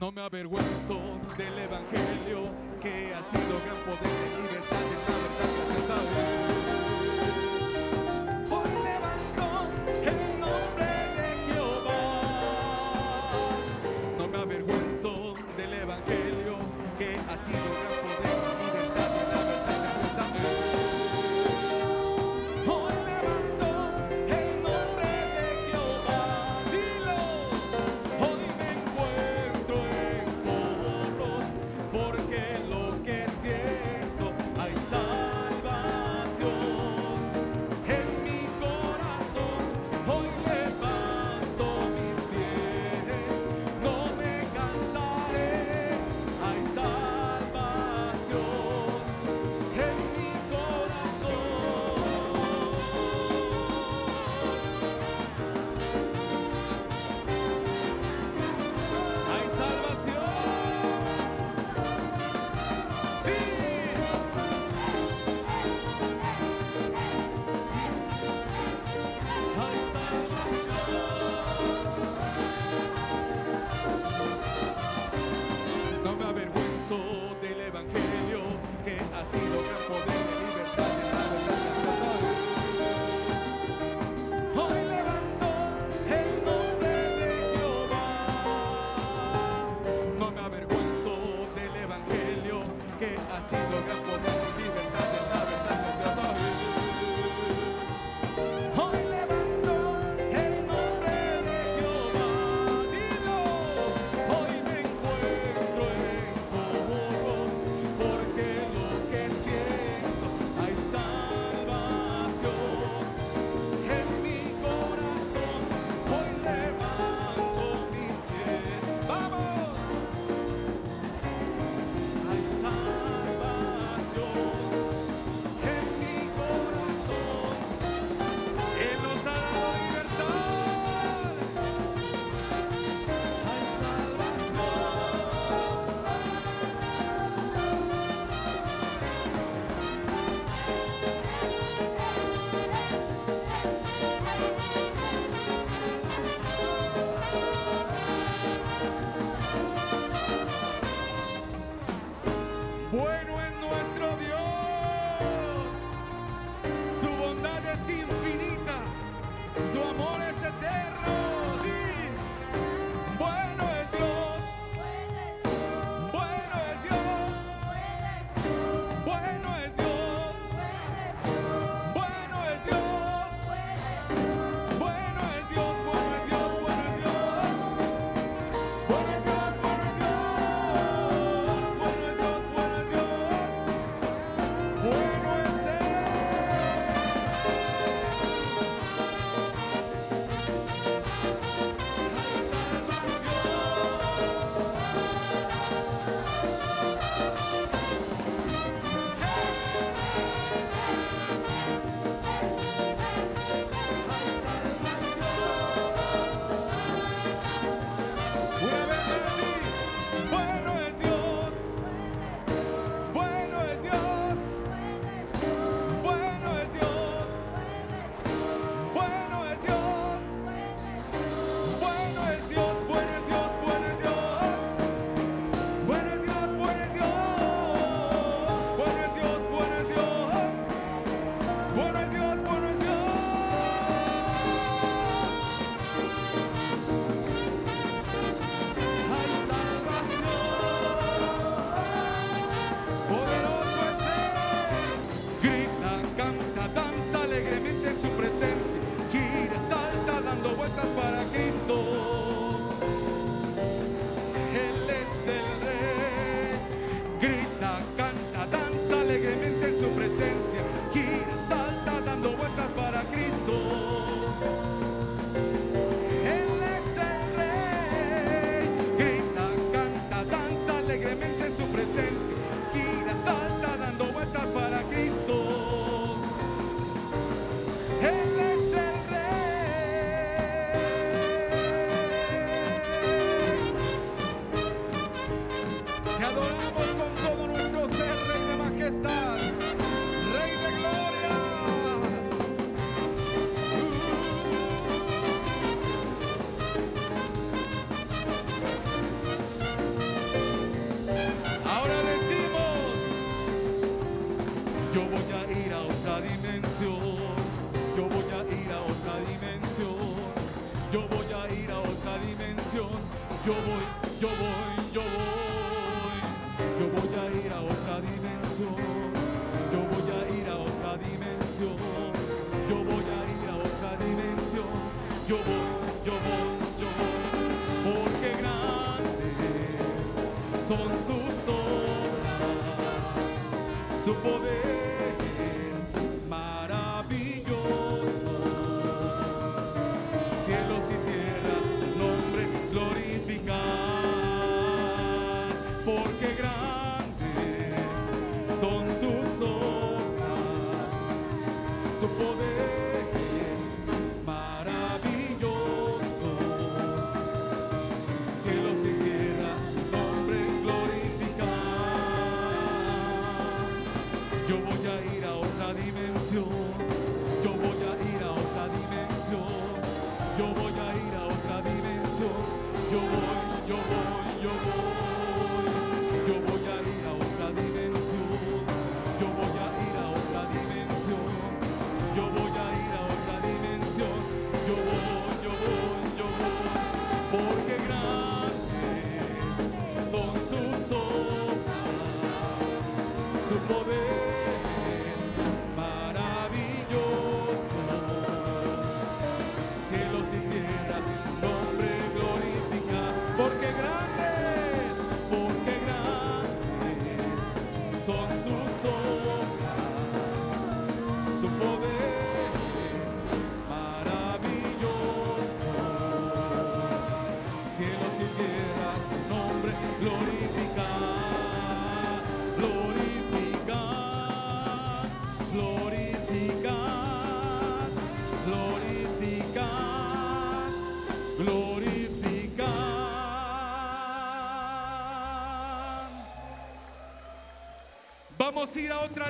No me avergüenzo del Evangelio que ha sido gran poder y libertad en la verdad.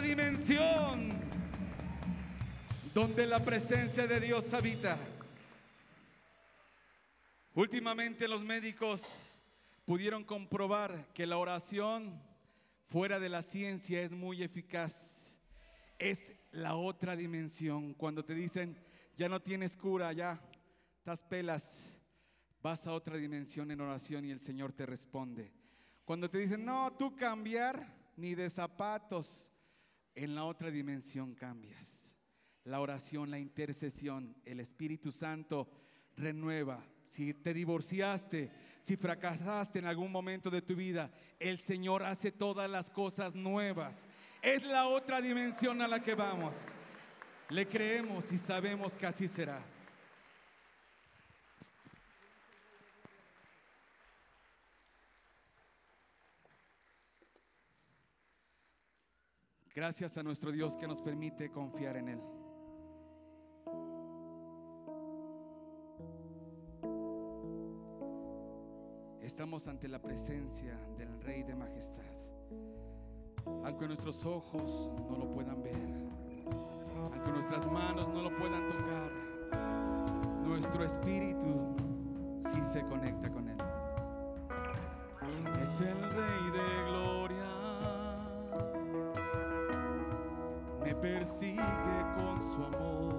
Dimensión donde la presencia de Dios habita. Últimamente los médicos pudieron comprobar que la oración fuera de la ciencia es muy eficaz. Es la otra dimensión. Cuando te dicen, ya no tienes cura, ya estás pelas, vas a otra dimensión en oración y el Señor te responde. Cuando te dicen, no, tú cambiar ni de zapatos, en la otra dimensión cambias. La oración, la intercesión, el Espíritu Santo renueva. Si te divorciaste, si fracasaste en algún momento de tu vida, el Señor hace todas las cosas nuevas. Es la otra dimensión a la que vamos. Le creemos y sabemos que así será. Gracias a nuestro Dios que nos permite confiar en Él. Estamos ante la presencia del Rey de Majestad. Aunque nuestros ojos no lo puedan ver, aunque nuestras manos no lo puedan tocar, nuestro espíritu sí se conecta con Él. ¿Quién es el Rey de Gloria? Me persigue con su amor.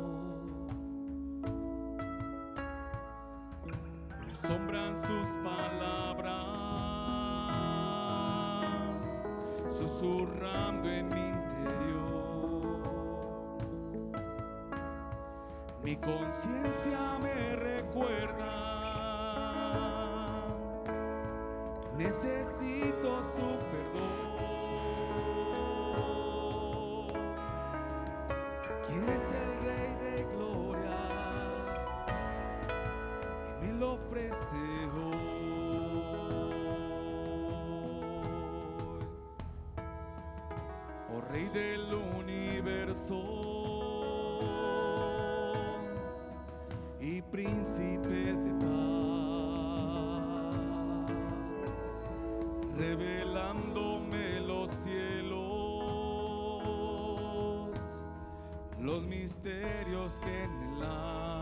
Me asombran sus palabras, susurrando en mi interior. Mi conciencia me recuerda, necesito su perdón. Los misterios que en el mi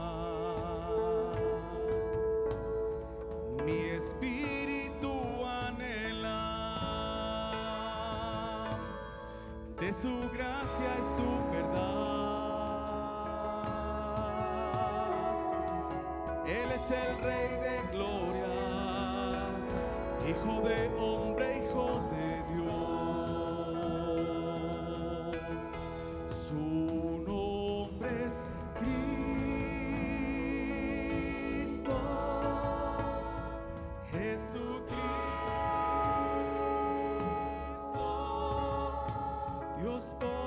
You're spoiled.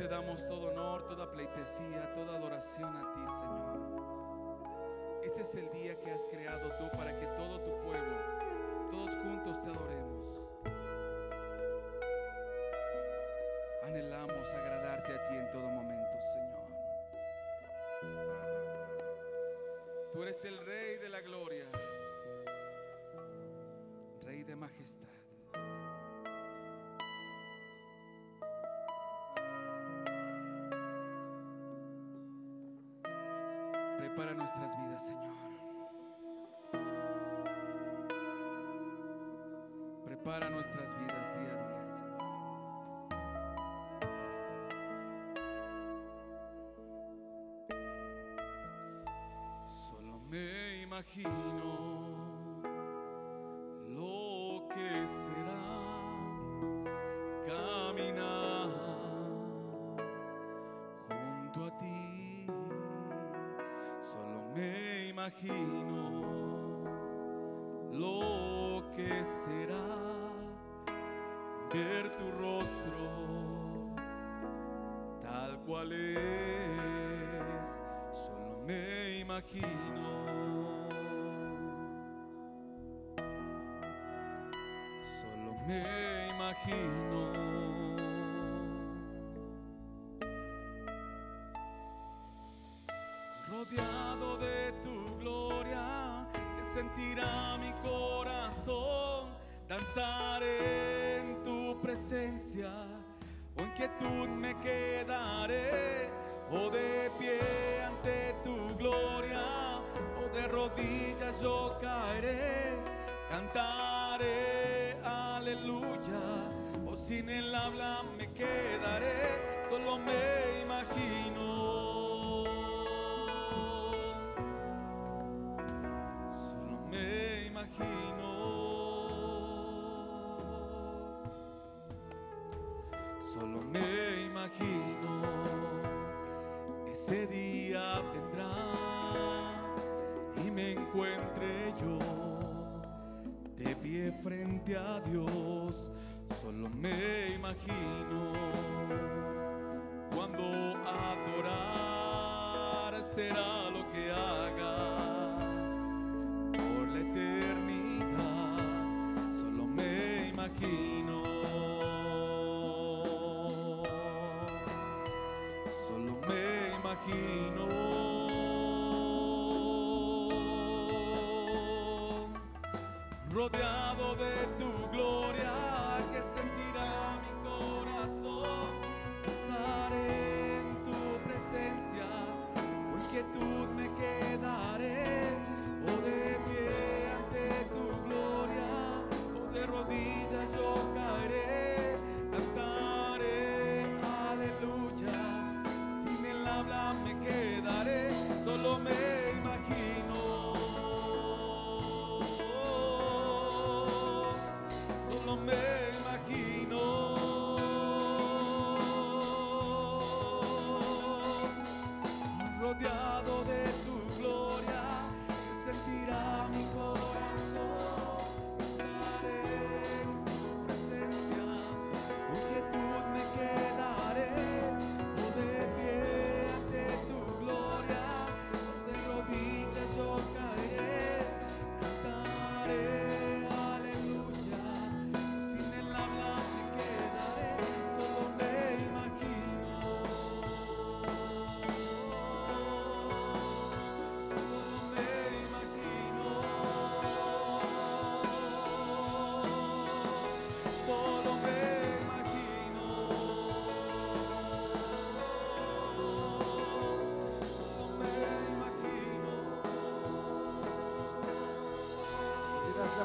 te damos todo honor, toda pleitesía, toda adoración a ti, Señor. Este es el día que has creado tú para que todo tu pueblo Prepara nuestras vidas, Señor. Prepara nuestras vidas día a día, Señor. Solo me imagino imagino lo que será ver tu rostro tal cual es. Solo me imagino. Solo me imagino. rodeado de que sentirá mi corazón, danzaré en tu presencia, o en quietud me quedaré, o de pie ante tu gloria, o de rodillas yo caeré, cantaré aleluya, o sin el habla me quedaré, solo me imagino. Solo me imagino. Ese día vendrá y me encuentre yo de pie frente a Dios. Solo me imagino cuando adorar será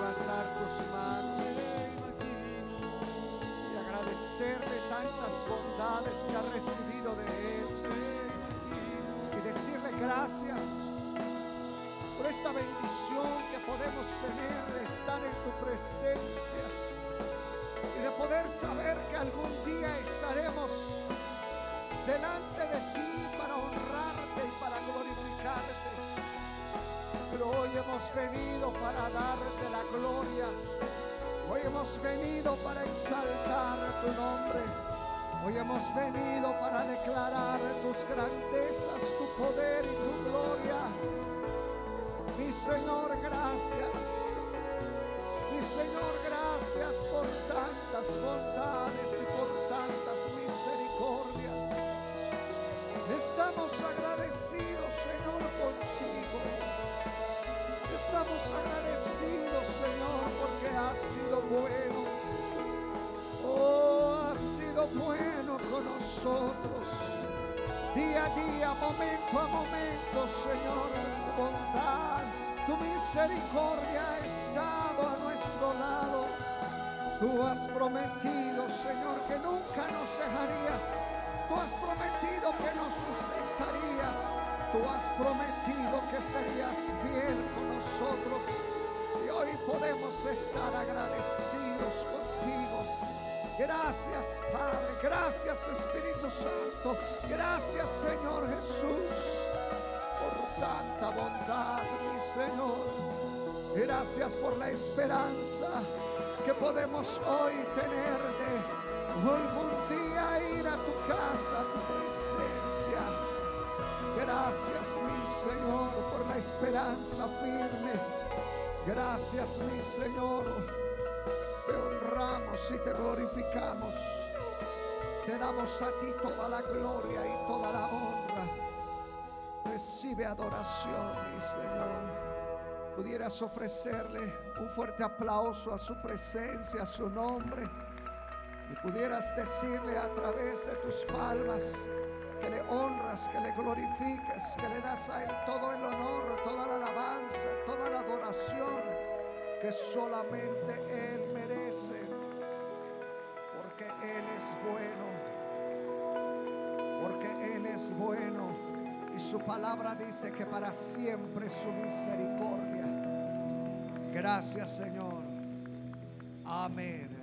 levantar tus manos. Y agradecerle tantas bondades que has recibido de Él. Y decirle gracias por esta bendición que podemos tener de estar en tu presencia y de poder saber que algún día estaremos delante de ti para hoy hemos venido para darte la gloria. Hoy hemos venido para exaltar tu nombre. Hoy hemos venido para declarar tus grandezas, tu poder y tu gloria. Mi Señor, gracias. Mi Señor, gracias por tantas bondades y por tantas misericordias. Estamos agradecidos, Señor, contigo. Estamos agradecidos, Señor, porque has sido bueno. Oh, has sido bueno con nosotros. día a día, momento a momento, Señor, tu bondad, tu misericordia ha estado a nuestro lado. Tú has prometido, Señor, que nunca nos dejarías. Tú has prometido que nos sustentarías. Tú has prometido que serías fiel con nosotros. Y hoy podemos estar agradecidos contigo. Gracias Padre, gracias Espíritu Santo, gracias Señor Jesús por tanta bondad, mi Señor. Gracias por la esperanza que podemos hoy tener de algún día ir a tu casa, a tu presencia. Gracias mi Señor por la esperanza firme. Gracias mi Señor. Te honramos y te glorificamos. Te damos a ti toda la gloria y toda la honra. Recibe adoración, mi Señor pudieras ofrecerle un fuerte aplauso a su presencia, a su nombre, y pudieras decirle a través de tus palmas que le honras, que le glorificas, que le das a Él todo el honor, toda la alabanza, toda la adoración que solamente Él merece, porque Él es bueno, porque Él es bueno. Y su palabra dice que para siempre su misericordia. Gracias Señor. Amén.